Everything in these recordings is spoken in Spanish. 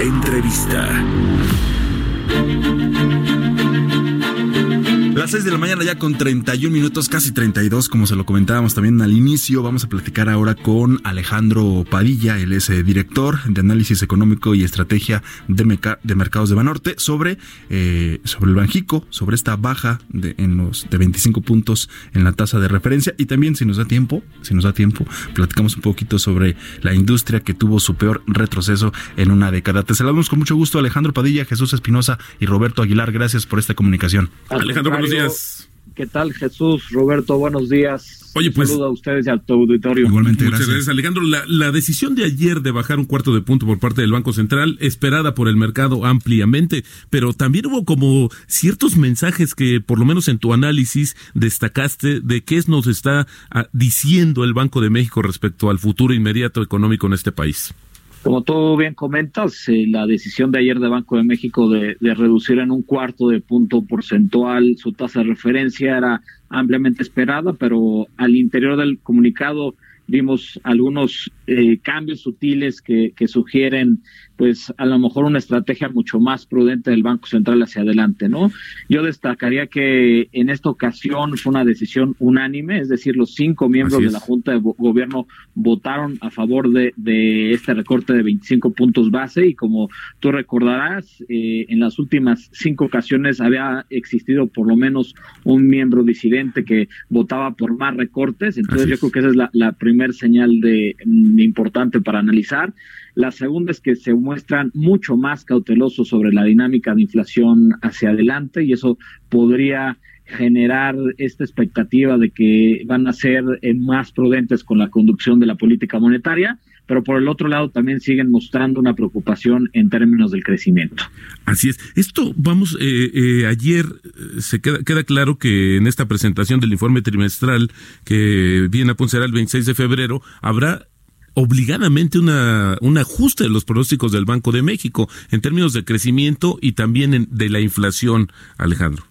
Entrevista. Las 6 de la mañana ya con 31 minutos, casi 32, como se lo comentábamos también al inicio. Vamos a platicar ahora con Alejandro Padilla, él es eh, director de análisis económico y estrategia de, Meca- de mercados de Banorte, sobre, eh, sobre el Banjico, sobre esta baja de, en los, de 25 puntos en la tasa de referencia. Y también, si nos da tiempo, si nos da tiempo, platicamos un poquito sobre la industria que tuvo su peor retroceso en una década. Te saludamos con mucho gusto, Alejandro Padilla, Jesús Espinosa y Roberto Aguilar. Gracias por esta comunicación. Al Alejandro, buenos días. ¿Qué tal, Jesús? Roberto, buenos días. Oye, Un pues- Saludo a ustedes y a tu auditorio. Igualmente, Muchas gracias. gracias, Alejandro. La, la decisión de ayer de bajar un cuarto de punto por parte del Banco Central, esperada por el mercado ampliamente, pero también hubo como ciertos mensajes que, por lo menos en tu análisis, destacaste de qué es nos está ah, diciendo el Banco de México respecto al futuro inmediato económico en este país. Como tú bien comentas, eh, la decisión de ayer de Banco de México de, reducir en un cuarto de punto porcentual su tasa de referencia era ampliamente esperada, pero al interior del comunicado vimos algunos eh, cambios sutiles que sugieren pues a lo mejor una estrategia mucho más prudente del Banco Central hacia adelante, ¿no? Yo destacaría que en esta ocasión fue una decisión unánime, es decir, los cinco miembros de la Junta de Go- Gobierno votaron a favor de, de este recorte de 25 puntos base y como tú recordarás, eh, en las últimas cinco ocasiones había existido por lo menos un miembro disidente que votaba por más recortes, entonces Así yo creo que esa es la, la primer señal de mm, importante para analizar. La segunda es que se muestran mucho más cautelosos sobre la dinámica de inflación hacia adelante y eso podría generar esta expectativa de que van a ser eh, más prudentes con la conducción de la política monetaria, pero por el otro lado también siguen mostrando una preocupación en términos del crecimiento. Así es. Esto, vamos, eh, eh, ayer eh, se queda, queda claro que en esta presentación del informe trimestral que viene a puncear el 26 de febrero, habrá obligadamente una, un ajuste de los pronósticos del Banco de México en términos de crecimiento y también en- de la inflación, Alejandro.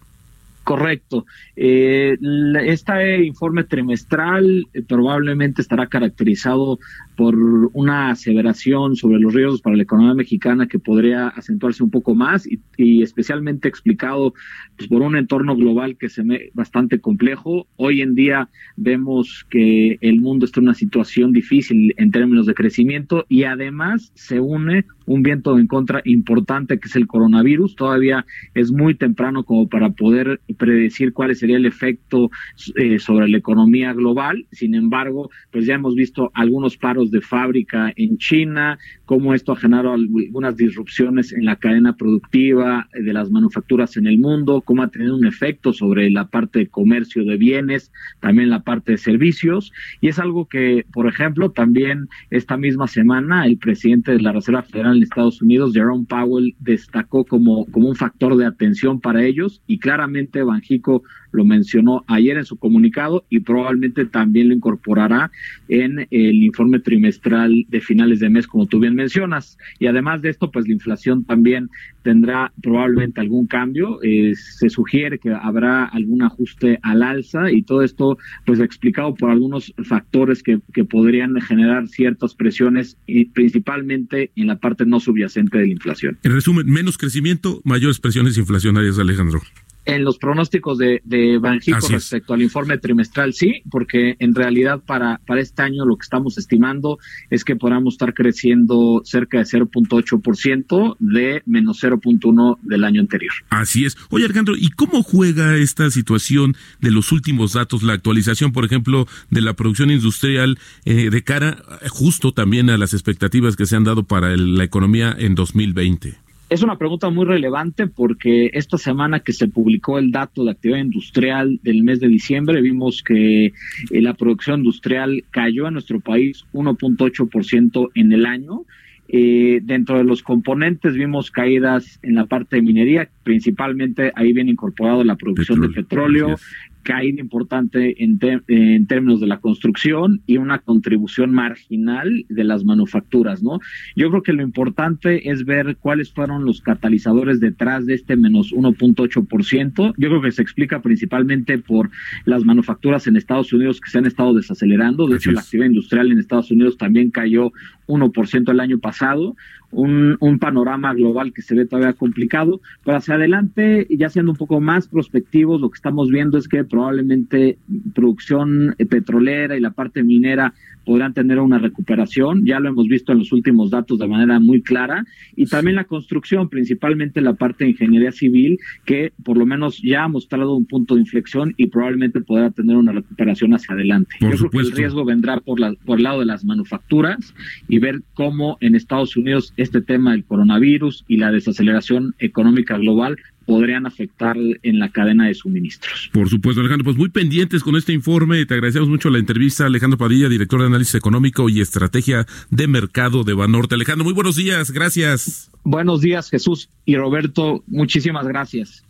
Correcto. Eh, este informe trimestral eh, probablemente estará caracterizado por una aseveración sobre los riesgos para la economía mexicana que podría acentuarse un poco más y, especialmente explicado pues, por un entorno global que se ve bastante complejo. Hoy en día vemos que el mundo está en una situación difícil en términos de crecimiento y además se une un viento en contra importante que es el coronavirus. Todavía es muy temprano como para poder predecir cuál sería el efecto eh, sobre la economía global. Sin embargo, pues ya hemos visto algunos paros de fábrica en China, cómo esto ha generado algunas disrupciones en la cadena productiva de las manufacturas en el mundo, cómo ha tenido un efecto sobre la parte de comercio de bienes, también la parte de servicios. Y es algo que, por ejemplo, también esta misma semana el presidente de la Reserva Federal en Estados Unidos, Jerome Powell, destacó como, como un factor de atención para ellos y claramente Banjico lo mencionó ayer en su comunicado y probablemente también lo incorporará en el informe trimestral de finales de mes, como tú bien mencionas. Y además de esto, pues la inflación también tendrá probablemente algún cambio. Eh, se sugiere que habrá algún ajuste al alza y todo esto, pues explicado por algunos factores que podrían generar ciertas presiones, y principalmente en la parte no subyacente de la inflación. En resumen, menos crecimiento, mayores presiones inflacionarias, Alejandro. En los pronósticos de, de Banjico respecto al informe trimestral, sí, porque en realidad para, para este año lo que estamos estimando es que podamos estar creciendo cerca de 0.8% de menos 0.1 del año anterior. Así es. Oye, Alejandro, ¿y cómo juega esta situación de los últimos datos, la actualización, por ejemplo, de la producción industrial eh, de cara justo también a las expectativas que se han dado para el- la economía en 2020? Es una pregunta muy relevante porque esta semana que se publicó el dato de actividad industrial del mes de diciembre, vimos que eh, la producción industrial cayó en nuestro país 1.8% en el año. Eh, dentro de los componentes vimos caídas en la parte de minería, principalmente ahí viene incorporado la producción de petróleo, caída importante en, en, términos de la construcción y una contribución marginal de las manufacturas, ¿no? Yo creo que lo importante es ver cuáles fueron los catalizadores detrás de este menos 1.8%. Yo creo que se explica principalmente por las manufacturas en Estados Unidos que se han estado desacelerando. De hecho, la actividad industrial en Estados Unidos también cayó 1% el año pasado un, un, panorama global que se ve todavía complicado, pero hacia adelante, ya siendo un poco más prospectivos, lo que estamos viendo es que probablemente producción petrolera y la parte minera podrán tener una recuperación, ya lo hemos visto en los últimos datos de manera muy clara, y también la construcción, principalmente la parte de ingeniería civil, que por lo menos ya ha mostrado un punto de inflexión y probablemente podrá tener una recuperación hacia adelante. Yo creo que el riesgo vendrá por, la, por el lado de las manufacturas y ver cómo en Estados Unidos este tema del coronavirus y la desaceleración económica global podrían afectar en la cadena de suministros. Por supuesto, Alejandro, pues muy pendientes con este informe. Te agradecemos mucho la entrevista, Alejandro Padilla, director de análisis económico y estrategia de mercado de Banorte. Alejandro, muy buenos días, gracias. Buenos días, Jesús y Roberto, muchísimas gracias.